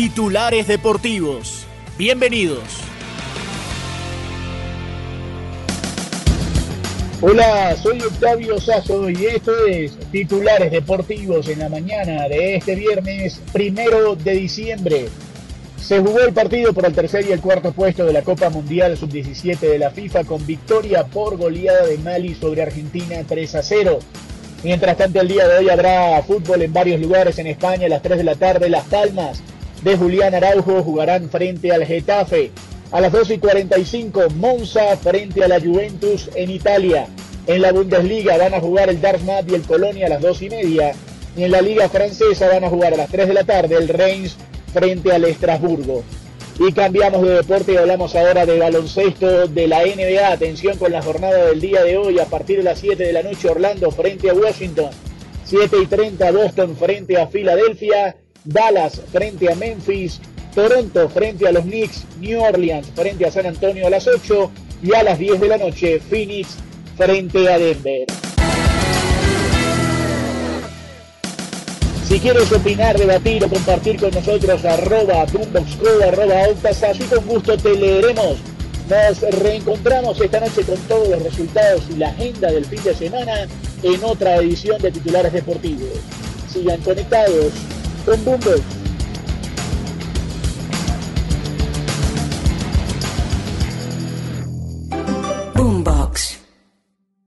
Titulares Deportivos. Bienvenidos. Hola, soy Octavio Sazo y esto es Titulares Deportivos en la mañana de este viernes primero de diciembre. Se jugó el partido por el tercer y el cuarto puesto de la Copa Mundial Sub-17 de la FIFA con victoria por goleada de Mali sobre Argentina 3 a 0. Mientras tanto, el día de hoy habrá fútbol en varios lugares en España a las 3 de la tarde. Las Palmas de Julián Araujo jugarán frente al Getafe. A las 2 y 45, Monza frente a la Juventus en Italia. En la Bundesliga van a jugar el Darmstadt y el Colonia a las 2 y media. Y en la Liga Francesa van a jugar a las 3 de la tarde el Reims frente al Estrasburgo. Y cambiamos de deporte y hablamos ahora de baloncesto de la NBA. Atención con la jornada del día de hoy. A partir de las 7 de la noche, Orlando frente a Washington. 7 y 30, Boston frente a Filadelfia. Dallas frente a Memphis. Toronto frente a los Knicks. New Orleans frente a San Antonio a las 8. Y a las 10 de la noche, Phoenix frente a Denver. Si quieres opinar, debatir o compartir con nosotros, arroba boomboxco, arroba Autas, así con gusto te leeremos. Nos reencontramos esta noche con todos los resultados y la agenda del fin de semana en otra edición de Titulares Deportivos. Sigan conectados en Dumbe. Boombox.